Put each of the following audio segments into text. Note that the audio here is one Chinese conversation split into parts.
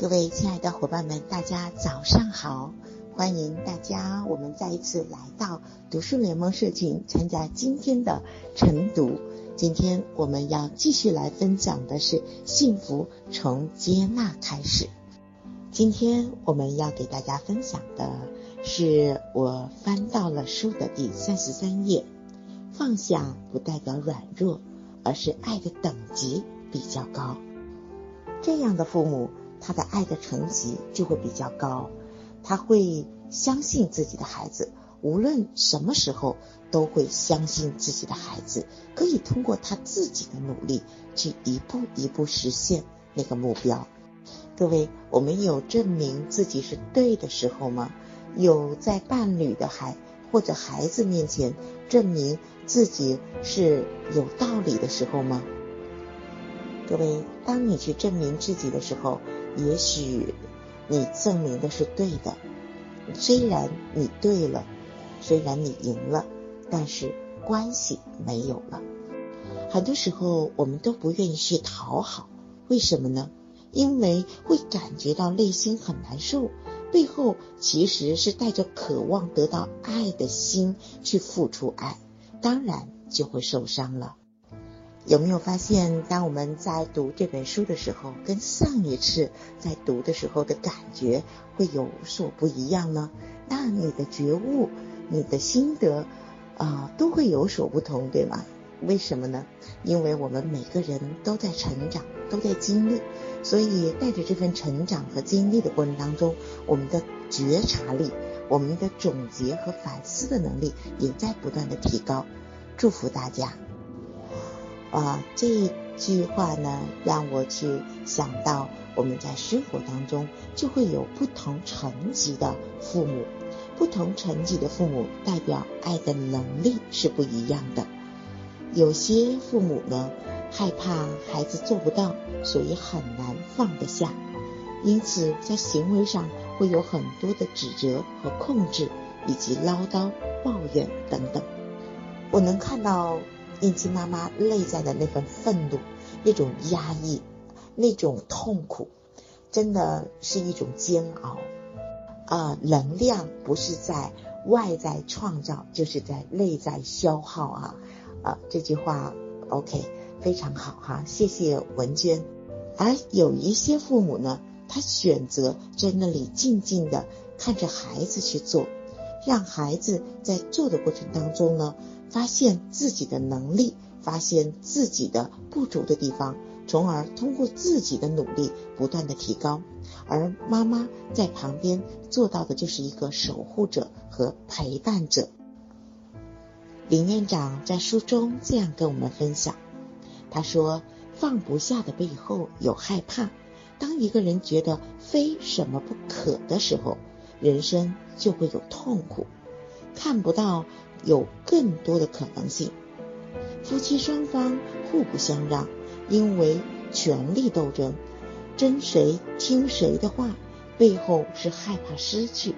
各位亲爱的伙伴们，大家早上好！欢迎大家，我们再一次来到读书联盟社群，参加今天的晨读。今天我们要继续来分享的是幸福从接纳开始。今天我们要给大家分享的是我翻到了书的第三十三页。放下不代表软弱，而是爱的等级比较高。这样的父母。他的爱的层级就会比较高，他会相信自己的孩子，无论什么时候都会相信自己的孩子可以通过他自己的努力去一步一步实现那个目标。各位，我们有证明自己是对的时候吗？有在伴侣的孩或者孩子面前证明自己是有道理的时候吗？各位，当你去证明自己的时候。也许你证明的是对的，虽然你对了，虽然你赢了，但是关系没有了。很多时候我们都不愿意去讨好，为什么呢？因为会感觉到内心很难受，背后其实是带着渴望得到爱的心去付出爱，当然就会受伤了。有没有发现，当我们在读这本书的时候，跟上一次在读的时候的感觉会有所不一样呢？那你的觉悟、你的心得啊，都会有所不同，对吗？为什么呢？因为我们每个人都在成长，都在经历，所以带着这份成长和经历的过程当中，我们的觉察力、我们的总结和反思的能力也在不断的提高。祝福大家。啊，这句话呢，让我去想到我们在生活当中就会有不同层级的父母，不同层级的父母代表爱的能力是不一样的。有些父母呢，害怕孩子做不到，所以很难放得下，因此在行为上会有很多的指责和控制，以及唠叨、抱怨等等。我能看到。印记妈妈内在的那份愤怒、那种压抑、那种痛苦，真的是一种煎熬啊！能量不是在外在创造，就是在内在消耗啊！啊，这句话 OK 非常好哈，谢谢文娟。而有一些父母呢，他选择在那里静静的看着孩子去做，让孩子在做的过程当中呢。发现自己的能力，发现自己的不足的地方，从而通过自己的努力不断的提高。而妈妈在旁边做到的就是一个守护者和陪伴者。林院长在书中这样跟我们分享，他说：“放不下的背后有害怕。当一个人觉得非什么不可的时候，人生就会有痛苦，看不到。”有更多的可能性。夫妻双方互不相让，因为权力斗争，争谁听谁的话，背后是害怕失去，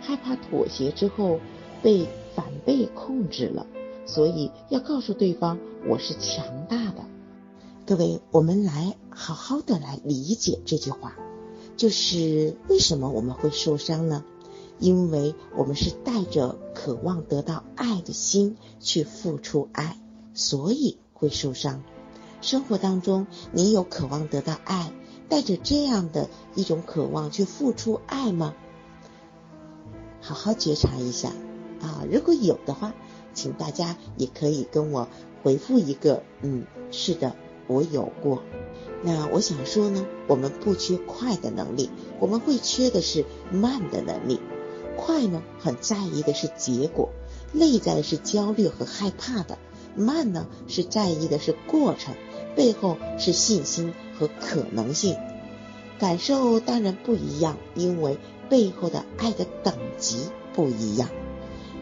害怕妥协之后被反被控制了，所以要告诉对方我是强大的。各位，我们来好好的来理解这句话，就是为什么我们会受伤呢？因为我们是带着渴望得到爱的心去付出爱，所以会受伤。生活当中，你有渴望得到爱，带着这样的一种渴望去付出爱吗？好好觉察一下啊！如果有的话，请大家也可以跟我回复一个“嗯，是的，我有过”。那我想说呢，我们不缺快的能力，我们会缺的是慢的能力。快呢，很在意的是结果，内在是焦虑和害怕的；慢呢，是在意的是过程，背后是信心和可能性。感受当然不一样，因为背后的爱的等级不一样。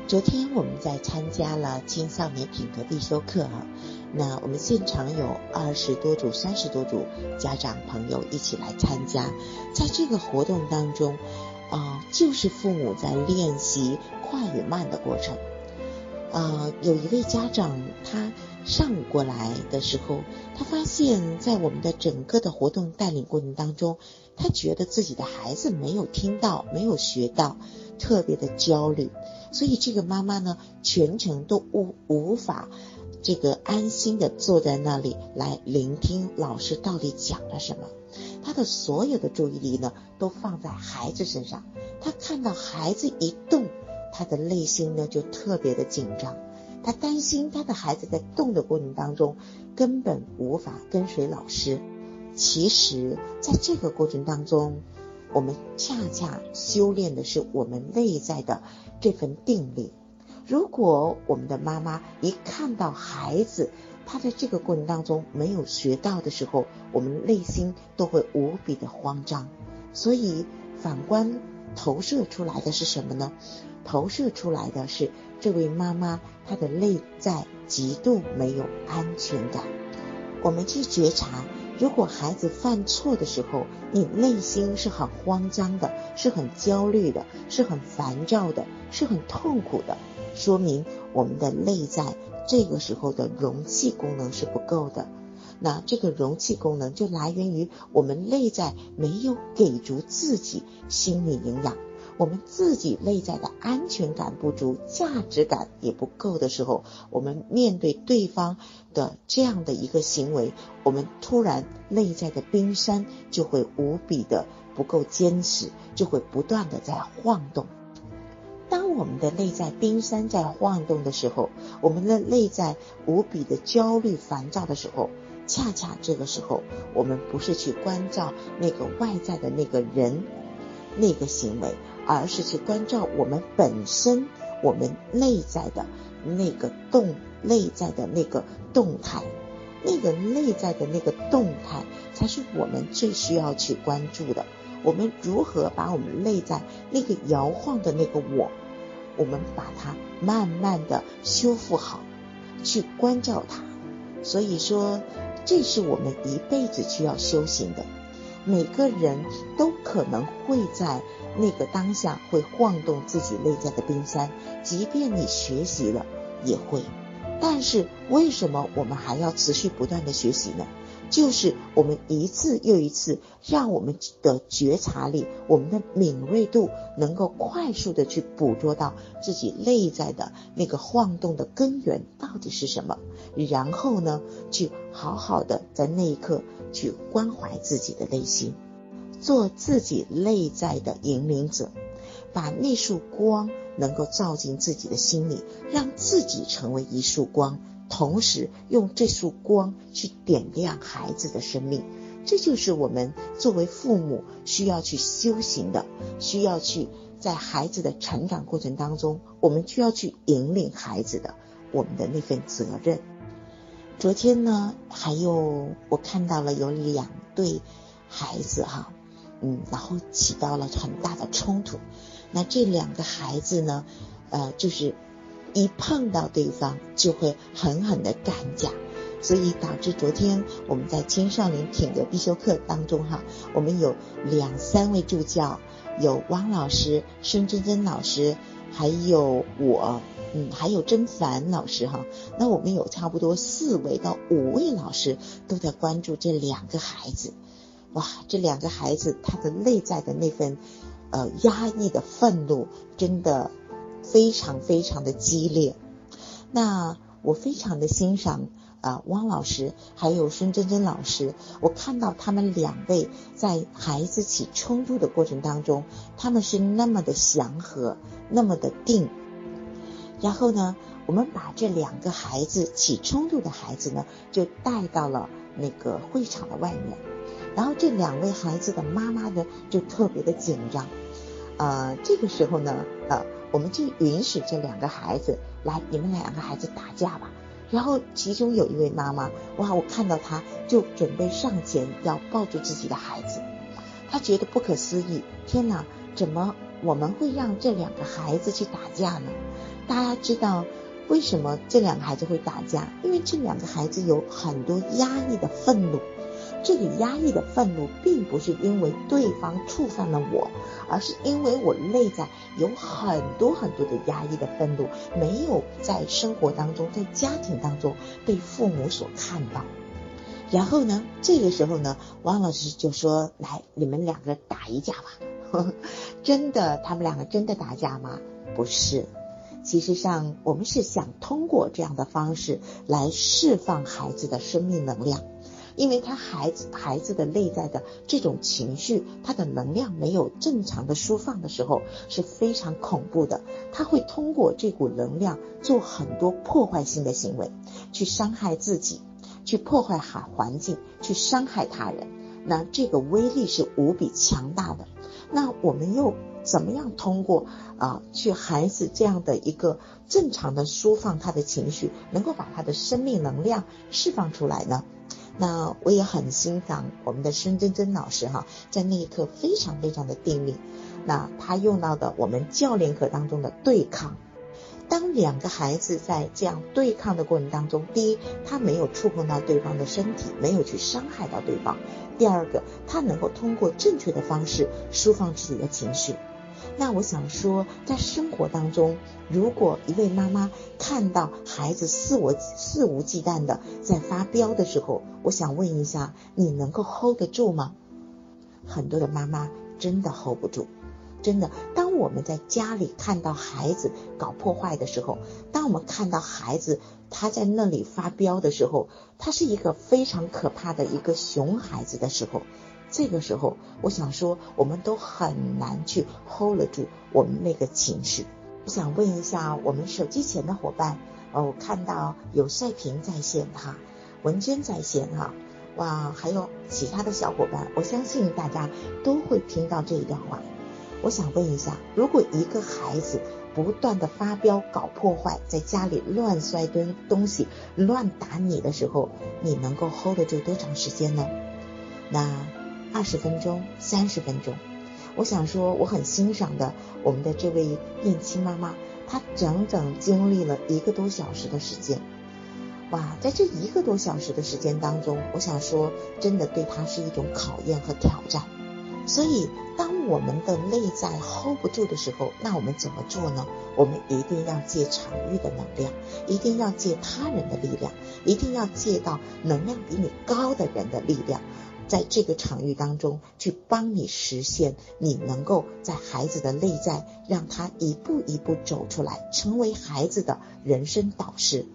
昨天我们在参加了青少年品格必修课啊，那我们现场有二十多组、三十多组家长朋友一起来参加，在这个活动当中。啊，就是父母在练习快与慢的过程。呃，有一位家长他上午过来的时候，他发现，在我们的整个的活动带领过程当中，他觉得自己的孩子没有听到，没有学到，特别的焦虑。所以这个妈妈呢，全程都无无法这个安心的坐在那里来聆听老师到底讲了什么。她的所有的注意力呢，都放在孩子身上。她看到孩子一动，她的内心呢就特别的紧张。她担心她的孩子在动的过程当中根本无法跟随老师。其实，在这个过程当中，我们恰恰修炼的是我们内在的这份定力。如果我们的妈妈一看到孩子，他在这个过程当中没有学到的时候，我们内心都会无比的慌张。所以反观投射出来的是什么呢？投射出来的是这位妈妈她的内在极度没有安全感。我们去觉察。如果孩子犯错的时候，你内心是很慌张的，是很焦虑的，是很烦躁的，是很痛苦的，说明我们的内在这个时候的容器功能是不够的。那这个容器功能就来源于我们内在没有给足自己心理营养。我们自己内在的安全感不足，价值感也不够的时候，我们面对对方的这样的一个行为，我们突然内在的冰山就会无比的不够坚持，就会不断的在晃动。当我们的内在冰山在晃动的时候，我们的内在无比的焦虑烦躁的时候，恰恰这个时候，我们不是去关照那个外在的那个人。那个行为，而是去关照我们本身，我们内在的那个动，内在的那个动态，那个内在的那个动态，才是我们最需要去关注的。我们如何把我们内在那个摇晃的那个我，我们把它慢慢的修复好，去关照它。所以说，这是我们一辈子需要修行的。每个人都可能会在那个当下会晃动自己内在的冰山，即便你学习了也会。但是为什么我们还要持续不断的学习呢？就是我们一次又一次让我们的觉察力、我们的敏锐度能够快速的去捕捉到自己内在的那个晃动的根源到底是什么，然后呢，去好好的在那一刻。去关怀自己的内心，做自己内在的引领者，把那束光能够照进自己的心里，让自己成为一束光，同时用这束光去点亮孩子的生命。这就是我们作为父母需要去修行的，需要去在孩子的成长过程当中，我们需要去引领孩子的我们的那份责任。昨天呢，还有我看到了有两对孩子哈，嗯，然后起到了很大的冲突。那这两个孩子呢，呃，就是一碰到对方就会狠狠的干架，所以导致昨天我们在青少年品格必修课当中哈，我们有两三位助教，有汪老师、孙珍珍老师，还有我。嗯，还有甄凡老师哈，那我们有差不多四位到五位老师都在关注这两个孩子。哇，这两个孩子他的内在的那份呃压抑的愤怒，真的非常非常的激烈。那我非常的欣赏啊汪老师还有孙珍珍老师，我看到他们两位在孩子起冲突的过程当中，他们是那么的祥和，那么的定。然后呢，我们把这两个孩子起冲突的孩子呢，就带到了那个会场的外面。然后这两位孩子的妈妈呢，就特别的紧张。呃，这个时候呢，呃，我们就允许这两个孩子来，你们两个孩子打架吧。然后其中有一位妈妈，哇，我看到她就准备上前要抱住自己的孩子，她觉得不可思议，天哪，怎么我们会让这两个孩子去打架呢？大家知道为什么这两个孩子会打架？因为这两个孩子有很多压抑的愤怒，这个压抑的愤怒，并不是因为对方触犯了我，而是因为我内在有很多很多的压抑的愤怒，没有在生活当中，在家庭当中被父母所看到。然后呢，这个时候呢，王老师就说：“来，你们两个打一架吧。”真的，他们两个真的打架吗？不是。其实上，我们是想通过这样的方式来释放孩子的生命能量，因为他孩子孩子的内在的这种情绪，他的能量没有正常的释放的时候是非常恐怖的。他会通过这股能量做很多破坏性的行为，去伤害自己，去破坏环环境，去伤害他人。那这个威力是无比强大的。那我们又。怎么样通过啊，去孩子这样的一个正常的抒放他的情绪，能够把他的生命能量释放出来呢？那我也很欣赏我们的孙珍珍老师哈，在那一刻非常非常的定力。那他用到的我们教练课当中的对抗，当两个孩子在这样对抗的过程当中，第一，他没有触碰到对方的身体，没有去伤害到对方；第二个，他能够通过正确的方式抒放自己的情绪。那我想说，在生活当中，如果一位妈妈看到孩子肆我肆无忌惮的在发飙的时候，我想问一下，你能够 hold 得住吗？很多的妈妈真的 hold 不住，真的。当我们在家里看到孩子搞破坏的时候，当我们看到孩子他在那里发飙的时候，他是一个非常可怕的一个熊孩子的时候。这个时候，我想说，我们都很难去 hold 住我们那个情绪。我想问一下我们手机前的伙伴，哦，我看到有赛平在线哈，文娟在线哈，哇，还有其他的小伙伴，我相信大家都会听到这一段话。我想问一下，如果一个孩子不断的发飙、搞破坏，在家里乱摔东东西、乱打你的时候，你能够 hold 得住多长时间呢？那？二十分钟，三十分钟，我想说，我很欣赏的我们的这位孕期妈妈，她整整经历了一个多小时的时间。哇，在这一个多小时的时间当中，我想说，真的对她是一种考验和挑战。所以，当我们的内在 hold 不住的时候，那我们怎么做呢？我们一定要借场域的能量，一定要借他人的力量，一定要借到能量比你高的人的力量。在这个场域当中，去帮你实现你能够在孩子的内在，让他一步一步走出来，成为孩子的人生导师。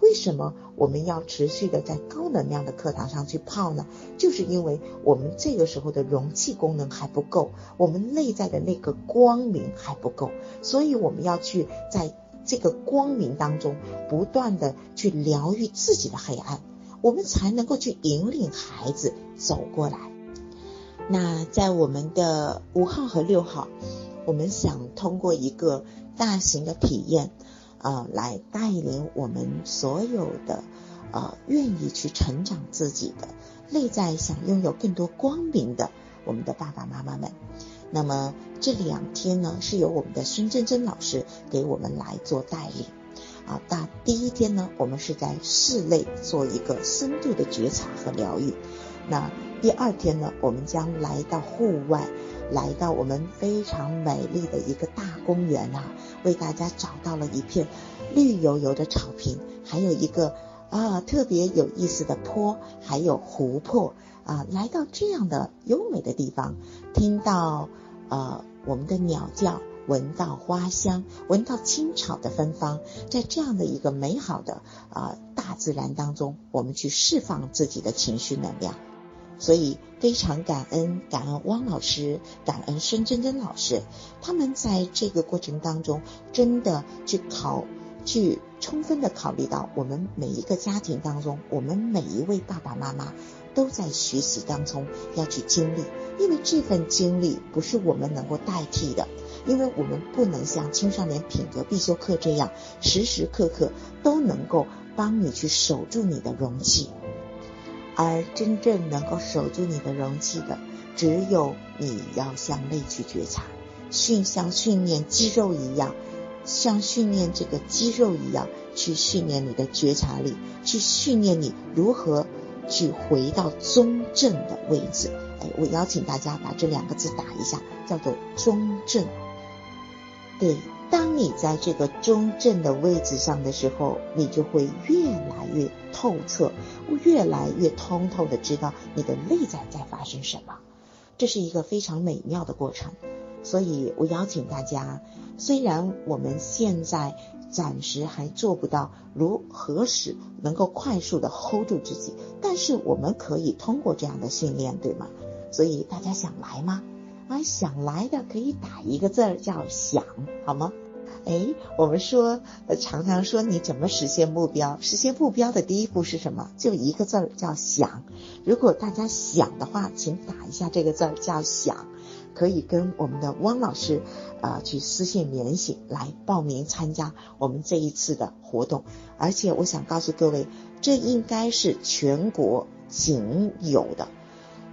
为什么我们要持续的在高能量的课堂上去泡呢？就是因为我们这个时候的容器功能还不够，我们内在的那个光明还不够，所以我们要去在这个光明当中，不断的去疗愈自己的黑暗。我们才能够去引领孩子走过来。那在我们的五号和六号，我们想通过一个大型的体验，啊，来带领我们所有的呃愿意去成长自己的内在，想拥有更多光明的我们的爸爸妈妈们。那么这两天呢，是由我们的孙珍珍老师给我们来做带领。啊，那第一天呢，我们是在室内做一个深度的觉察和疗愈。那第二天呢，我们将来到户外，来到我们非常美丽的一个大公园啊，为大家找到了一片绿油油的草坪，还有一个啊特别有意思的坡，还有湖泊啊。来到这样的优美的地方，听到呃我们的鸟叫。闻到花香，闻到青草的芬芳，在这样的一个美好的啊大自然当中，我们去释放自己的情绪能量。所以非常感恩，感恩汪老师，感恩孙珍珍老师，他们在这个过程当中，真的去考，去充分的考虑到我们每一个家庭当中，我们每一位爸爸妈妈都在学习当中要去经历，因为这份经历不是我们能够代替的。因为我们不能像青少年品格必修课这样，时时刻刻都能够帮你去守住你的容器，而真正能够守住你的容器的，只有你要向内去觉察，训像训练肌肉一样，像训练这个肌肉一样去训练你的觉察力，去训练你如何去回到中正的位置。哎，我邀请大家把这两个字打一下，叫做中正。对，当你在这个中正的位置上的时候，你就会越来越透彻，越来越通透的知道你的内在在发生什么。这是一个非常美妙的过程。所以我邀请大家，虽然我们现在暂时还做不到如何使能够快速的 hold 住自己，但是我们可以通过这样的训练，对吗？所以大家想来吗？啊，想来的可以打一个字儿叫想，好吗？哎，我们说，呃，常常说你怎么实现目标？实现目标的第一步是什么？就一个字儿叫想。如果大家想的话，请打一下这个字儿叫想。可以跟我们的汪老师，啊，去私信联系来报名参加我们这一次的活动。而且我想告诉各位，这应该是全国仅有的，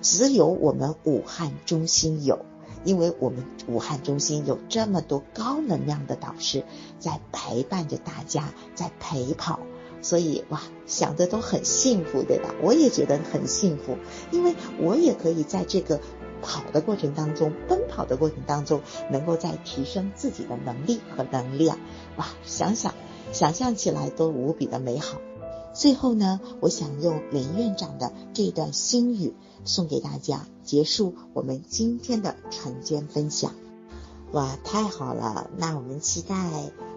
只有我们武汉中心有，因为我们武汉中心有这么多高能量的导师在陪伴着大家，在陪跑，所以哇，想的都很幸福，对吧？我也觉得很幸福，因为我也可以在这个。跑的过程当中，奔跑的过程当中，能够在提升自己的能力和能量，哇，想想，想象起来都无比的美好。最后呢，我想用林院长的这段心语送给大家，结束我们今天的晨间分享。哇，太好了！那我们期待。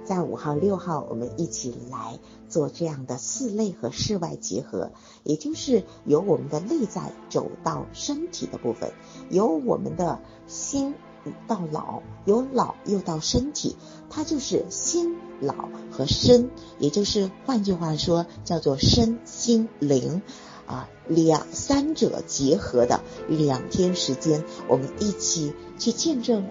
在五号、六号，我们一起来做这样的室内和室外结合，也就是由我们的内在走到身体的部分，由我们的心到老，由老又到身体，它就是心、老和身，也就是换句话说，叫做身心灵啊，两三者结合的两天时间，我们一起去见证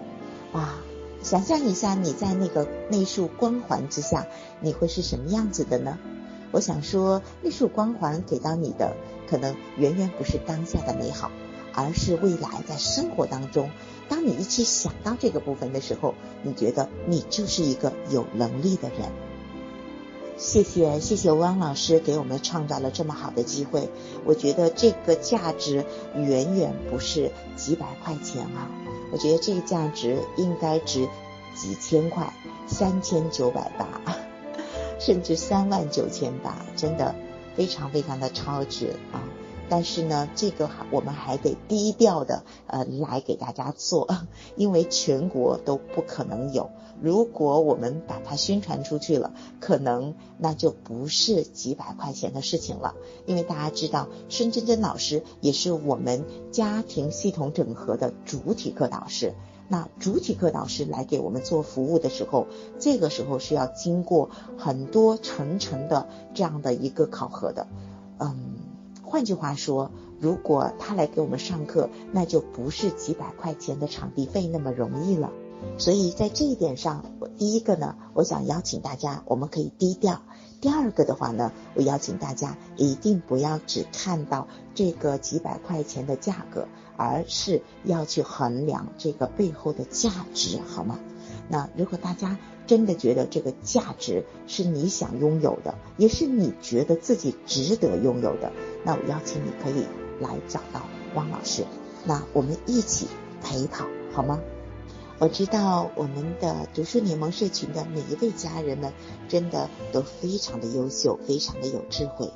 啊。想象一下，你在那个那束光环之下，你会是什么样子的呢？我想说，那束光环给到你的，可能远远不是当下的美好，而是未来在生活当中，当你一起想到这个部分的时候，你觉得你就是一个有能力的人。谢谢谢谢汪老师给我们创造了这么好的机会，我觉得这个价值远远不是几百块钱啊。我觉得这个价值应该值几千块，三千九百八，甚至三万九千八，真的非常非常的超值啊！但是呢，这个我们还得低调的呃来给大家做，因为全国都不可能有。如果我们把它宣传出去了，可能那就不是几百块钱的事情了。因为大家知道，孙珍珍老师也是我们家庭系统整合的主体课导师。那主体课导师来给我们做服务的时候，这个时候是要经过很多层层的这样的一个考核的，嗯。换句话说，如果他来给我们上课，那就不是几百块钱的场地费那么容易了。所以在这一点上，我第一个呢，我想邀请大家，我们可以低调；第二个的话呢，我邀请大家一定不要只看到这个几百块钱的价格，而是要去衡量这个背后的价值，好吗？那如果大家真的觉得这个价值是你想拥有的，也是你觉得自己值得拥有的，那我邀请你可以来找到汪老师，那我们一起陪跑好吗？我知道我们的读书联盟社群的每一位家人们真的都非常的优秀，非常的有智慧。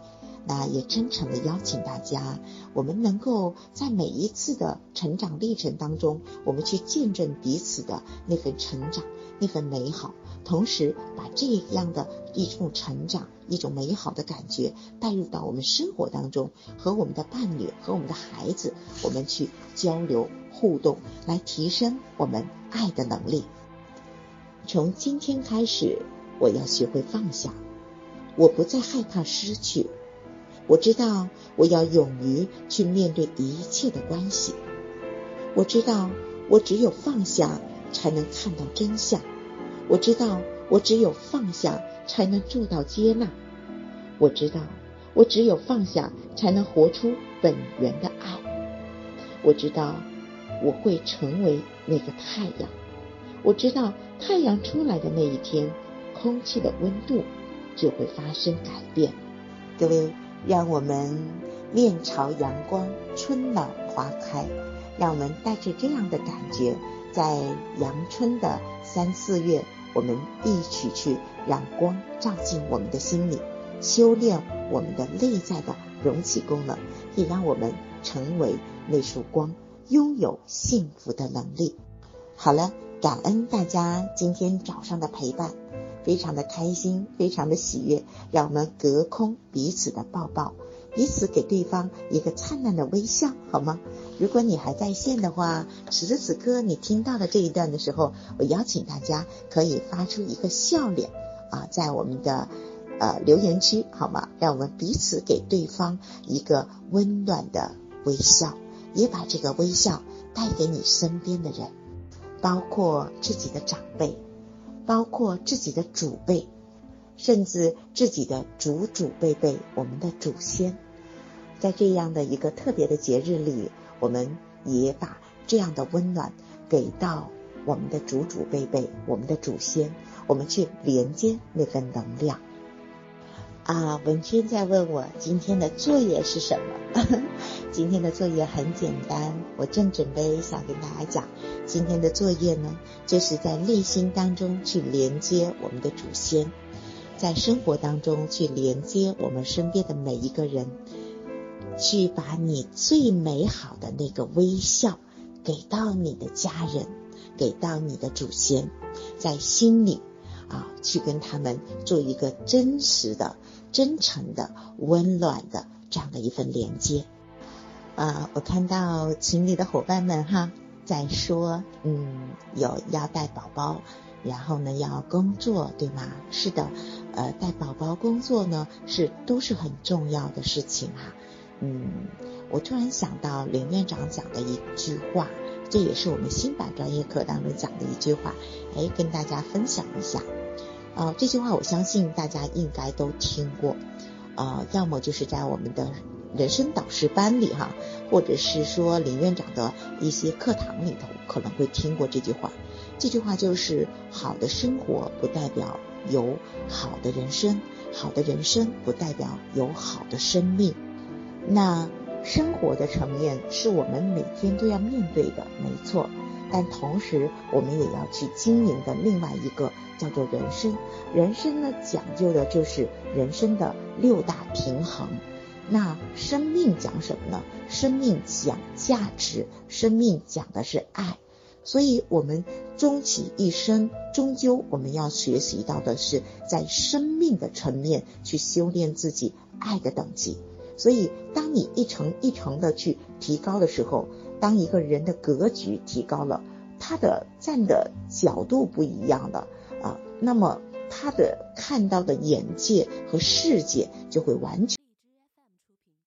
那也真诚的邀请大家，我们能够在每一次的成长历程当中，我们去见证彼此的那份成长、那份美好，同时把这样的一种成长、一种美好的感觉带入到我们生活当中，和我们的伴侣、和我们的孩子，我们去交流互动，来提升我们爱的能力。从今天开始，我要学会放下，我不再害怕失去。我知道我要勇于去面对一切的关系。我知道我只有放下才能看到真相。我知道我只有放下才能做到接纳。我知道我只有放下才能活出本源的爱。我知道我会成为那个太阳。我知道太阳出来的那一天，空气的温度就会发生改变。各位。让我们面朝阳光，春暖花开。让我们带着这样的感觉，在阳春的三四月，我们一起去让光照进我们的心里，修炼我们的内在的容器功能，也让我们成为那束光，拥有幸福的能力。好了，感恩大家今天早上的陪伴，非常的开心，非常的喜悦。让我们隔空彼此的抱抱。彼此给对方一个灿烂的微笑，好吗？如果你还在线的话，此时此刻你听到了这一段的时候，我邀请大家可以发出一个笑脸啊，在我们的呃留言区，好吗？让我们彼此给对方一个温暖的微笑，也把这个微笑带给你身边的人，包括自己的长辈，包括自己的祖辈。甚至自己的祖祖辈辈，我们的祖先，在这样的一个特别的节日里，我们也把这样的温暖给到我们的祖祖辈辈，我们的祖先，我们去连接那份能量。啊，文娟在问我今天的作业是什么？今天的作业很简单，我正准备想跟大家讲，今天的作业呢，就是在内心当中去连接我们的祖先。在生活当中去连接我们身边的每一个人，去把你最美好的那个微笑给到你的家人，给到你的祖先，在心里啊，去跟他们做一个真实的、真诚的、温暖的这样的一份连接。啊，我看到群里的伙伴们哈，在说，嗯，有要带宝宝。然后呢，要工作，对吗？是的，呃，带宝宝工作呢，是都是很重要的事情哈。嗯，我突然想到林院长讲的一句话，这也是我们新版专业课当中讲的一句话，哎，跟大家分享一下。呃，这句话我相信大家应该都听过，呃，要么就是在我们的人生导师班里哈，或者是说林院长的一些课堂里头可能会听过这句话。这句话就是：好的生活不代表有好的人生，好的人生不代表有好的生命。那生活的层面是我们每天都要面对的，没错。但同时，我们也要去经营的另外一个叫做人生。人生呢，讲究的就是人生的六大平衡。那生命讲什么呢？生命讲价值，生命讲的是爱。所以，我们终其一生，终究我们要学习到的是，在生命的层面去修炼自己爱的等级。所以，当你一层一层的去提高的时候，当一个人的格局提高了，他的站的角度不一样了啊，那么他的看到的眼界和世界就会完全。